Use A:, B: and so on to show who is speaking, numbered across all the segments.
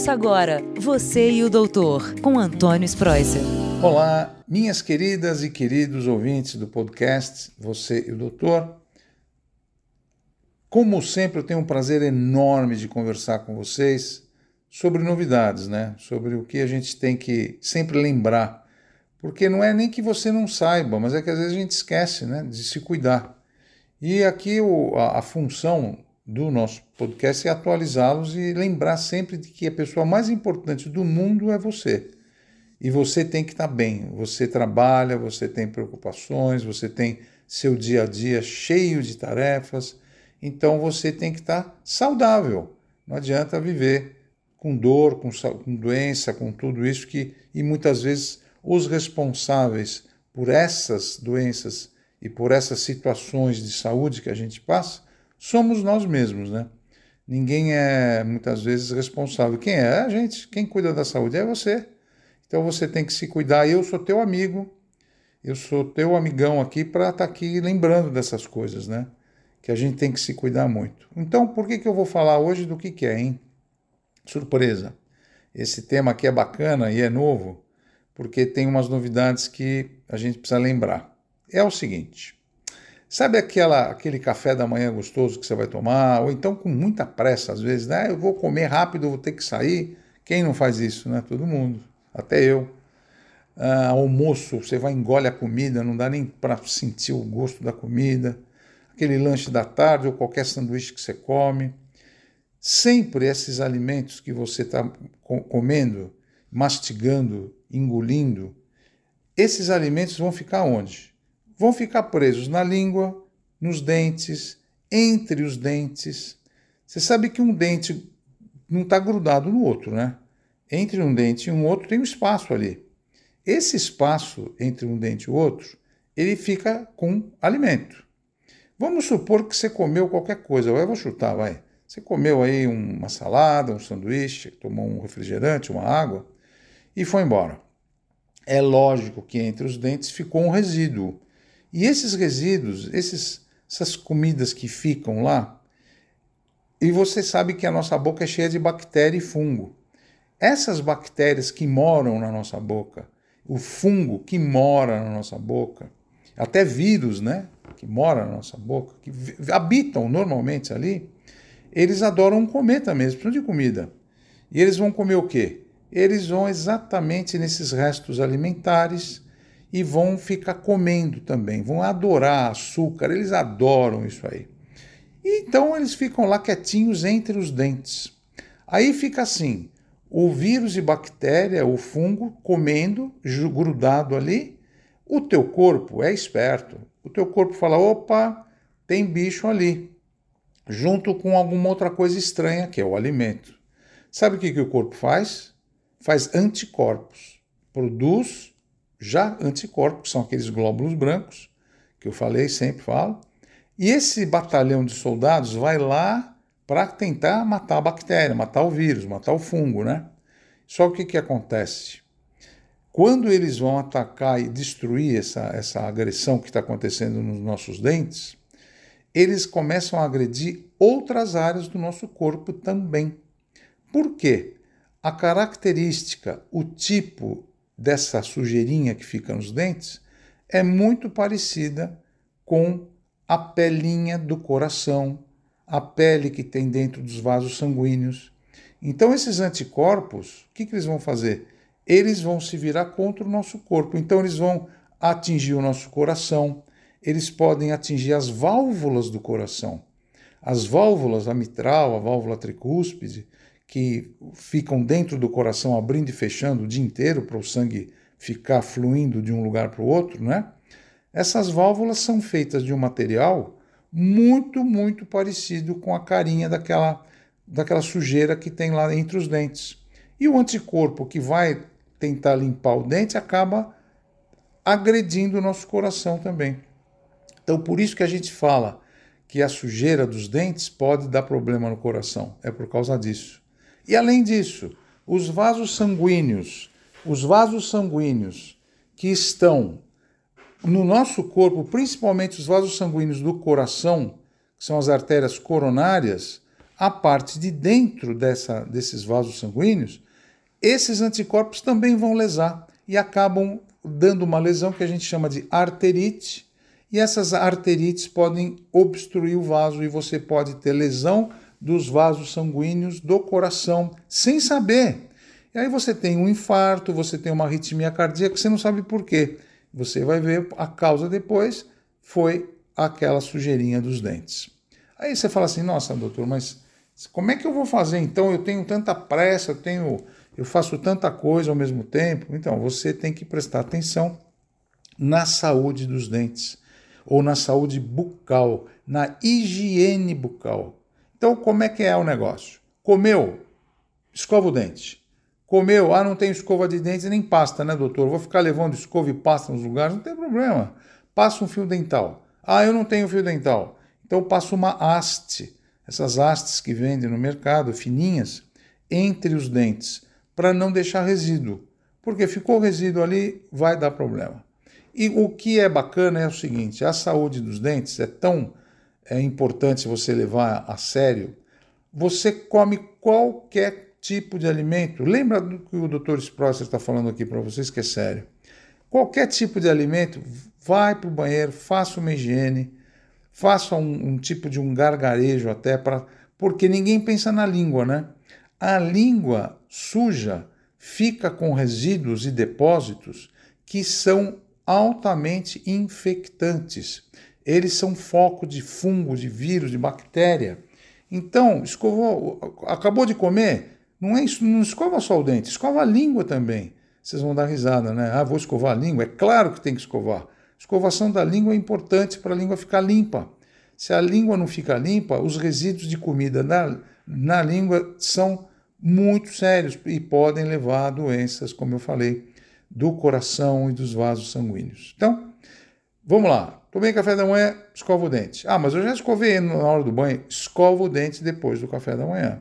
A: Ouça agora Você e o Doutor, com Antônio Spreuser.
B: Olá, minhas queridas e queridos ouvintes do podcast Você e o Doutor. Como sempre, eu tenho um prazer enorme de conversar com vocês sobre novidades, né? Sobre o que a gente tem que sempre lembrar. Porque não é nem que você não saiba, mas é que às vezes a gente esquece, né? De se cuidar. E aqui o, a, a função do nosso podcast é atualizá-los e lembrar sempre de que a pessoa mais importante do mundo é você. E você tem que estar bem. Você trabalha, você tem preocupações, você tem seu dia a dia cheio de tarefas. Então você tem que estar saudável. Não adianta viver com dor, com, com doença, com tudo isso que e muitas vezes os responsáveis por essas doenças e por essas situações de saúde que a gente passa somos nós mesmos, né? Ninguém é muitas vezes responsável. Quem é? é a gente. Quem cuida da saúde é você. Então você tem que se cuidar. Eu sou teu amigo, eu sou teu amigão aqui para estar tá aqui lembrando dessas coisas, né? Que a gente tem que se cuidar muito. Então, por que, que eu vou falar hoje do que, que é, hein? Surpresa. Esse tema aqui é bacana e é novo, porque tem umas novidades que a gente precisa lembrar. É o seguinte: Sabe aquela, aquele café da manhã gostoso que você vai tomar? Ou então com muita pressa, às vezes, né? Eu vou comer rápido, vou ter que sair. Quem não faz isso, né? Todo mundo, até eu. Ah, almoço, você vai engole a comida, não dá nem para sentir o gosto da comida. Aquele lanche da tarde ou qualquer sanduíche que você come. Sempre esses alimentos que você está comendo, mastigando, engolindo, esses alimentos vão ficar onde? Vão ficar presos na língua, nos dentes, entre os dentes. Você sabe que um dente não está grudado no outro, né? Entre um dente e um outro tem um espaço ali. Esse espaço entre um dente e o outro, ele fica com alimento. Vamos supor que você comeu qualquer coisa, eu vou chutar, vai. Você comeu aí uma salada, um sanduíche, tomou um refrigerante, uma água e foi embora. É lógico que entre os dentes ficou um resíduo. E esses resíduos, esses, essas comidas que ficam lá, e você sabe que a nossa boca é cheia de bactéria e fungo. Essas bactérias que moram na nossa boca, o fungo que mora na nossa boca, até vírus, né, que mora na nossa boca, que habitam normalmente ali, eles adoram comer também, eles precisam de comida. E eles vão comer o quê? Eles vão exatamente nesses restos alimentares e vão ficar comendo também, vão adorar açúcar, eles adoram isso aí. E então eles ficam lá quietinhos entre os dentes. Aí fica assim: o vírus e bactéria, o fungo, comendo, grudado ali. O teu corpo é esperto. O teu corpo fala: opa, tem bicho ali, junto com alguma outra coisa estranha, que é o alimento. Sabe o que, que o corpo faz? Faz anticorpos, produz já anticorpos, são aqueles glóbulos brancos, que eu falei, sempre falo. E esse batalhão de soldados vai lá para tentar matar a bactéria, matar o vírus, matar o fungo, né? Só o que, que acontece? Quando eles vão atacar e destruir essa, essa agressão que está acontecendo nos nossos dentes, eles começam a agredir outras áreas do nosso corpo também. Por quê? A característica, o tipo dessa sujeirinha que fica nos dentes é muito parecida com a pelinha do coração, a pele que tem dentro dos vasos sanguíneos. Então, esses anticorpos, o que, que eles vão fazer? Eles vão se virar contra o nosso corpo. Então, eles vão atingir o nosso coração, eles podem atingir as válvulas do coração. As válvulas, a mitral, a válvula tricúspide, que ficam dentro do coração abrindo e fechando o dia inteiro para o sangue ficar fluindo de um lugar para o outro, né? Essas válvulas são feitas de um material muito, muito parecido com a carinha daquela, daquela sujeira que tem lá entre os dentes. E o anticorpo que vai tentar limpar o dente acaba agredindo o nosso coração também. Então, por isso que a gente fala que a sujeira dos dentes pode dar problema no coração. É por causa disso. E além disso, os vasos sanguíneos, os vasos sanguíneos que estão no nosso corpo, principalmente os vasos sanguíneos do coração, que são as artérias coronárias, a parte de dentro dessa, desses vasos sanguíneos, esses anticorpos também vão lesar e acabam dando uma lesão que a gente chama de arterite, e essas arterites podem obstruir o vaso e você pode ter lesão dos vasos sanguíneos do coração sem saber. E aí você tem um infarto, você tem uma arritmia cardíaca, você não sabe por quê. Você vai ver a causa depois foi aquela sujeirinha dos dentes. Aí você fala assim: "Nossa, doutor, mas como é que eu vou fazer então? Eu tenho tanta pressa, eu tenho eu faço tanta coisa ao mesmo tempo". Então, você tem que prestar atenção na saúde dos dentes ou na saúde bucal, na higiene bucal. Então, como é que é o negócio? Comeu, escova o dente. Comeu, ah, não tem escova de dentes nem pasta, né, doutor? Vou ficar levando escova e pasta nos lugares? Não tem problema. Passa um fio dental. Ah, eu não tenho fio dental. Então, passa uma haste. Essas hastes que vendem no mercado, fininhas, entre os dentes, para não deixar resíduo. Porque ficou resíduo ali, vai dar problema. E o que é bacana é o seguinte: a saúde dos dentes é tão é importante você levar a sério. Você come qualquer tipo de alimento. Lembra do que o Dr. Sprosser está falando aqui para vocês, que é sério. Qualquer tipo de alimento, vai para o banheiro, faça uma higiene, faça um, um tipo de um gargarejo até para. Porque ninguém pensa na língua, né? A língua suja fica com resíduos e depósitos que são altamente infectantes. Eles são foco de fungo, de vírus, de bactéria. Então, escovou, acabou de comer, não é isso, não escova só o dente, escova a língua também. Vocês vão dar risada, né? Ah, vou escovar a língua. É claro que tem que escovar. Escovação da língua é importante para a língua ficar limpa. Se a língua não fica limpa, os resíduos de comida na, na língua são muito sérios e podem levar a doenças, como eu falei, do coração e dos vasos sanguíneos. Então, vamos lá. Tomei café da manhã, escova o dente. Ah, mas eu já escovei na hora do banho. Escova o dente depois do café da manhã.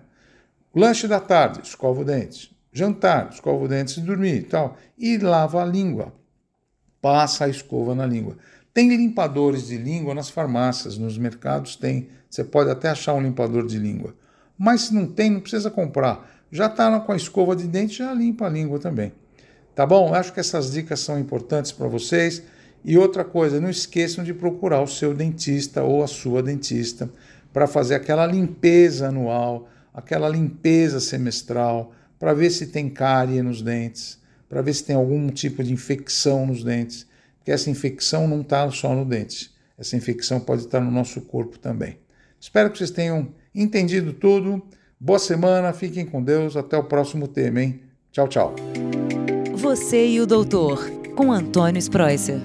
B: Lanche da tarde, escova o dente. Jantar, escova o dente de dormir e tal. E lava a língua. Passa a escova na língua. Tem limpadores de língua nas farmácias, nos mercados tem. Você pode até achar um limpador de língua. Mas se não tem, não precisa comprar. Já está com a escova de dente, já limpa a língua também. Tá bom? Acho que essas dicas são importantes para vocês. E outra coisa, não esqueçam de procurar o seu dentista ou a sua dentista para fazer aquela limpeza anual, aquela limpeza semestral, para ver se tem cárie nos dentes, para ver se tem algum tipo de infecção nos dentes, porque essa infecção não está só no dente, essa infecção pode estar no nosso corpo também. Espero que vocês tenham entendido tudo. Boa semana, fiquem com Deus, até o próximo tema, hein? Tchau, tchau.
A: Você e o Doutor, com Antônio Spreuser.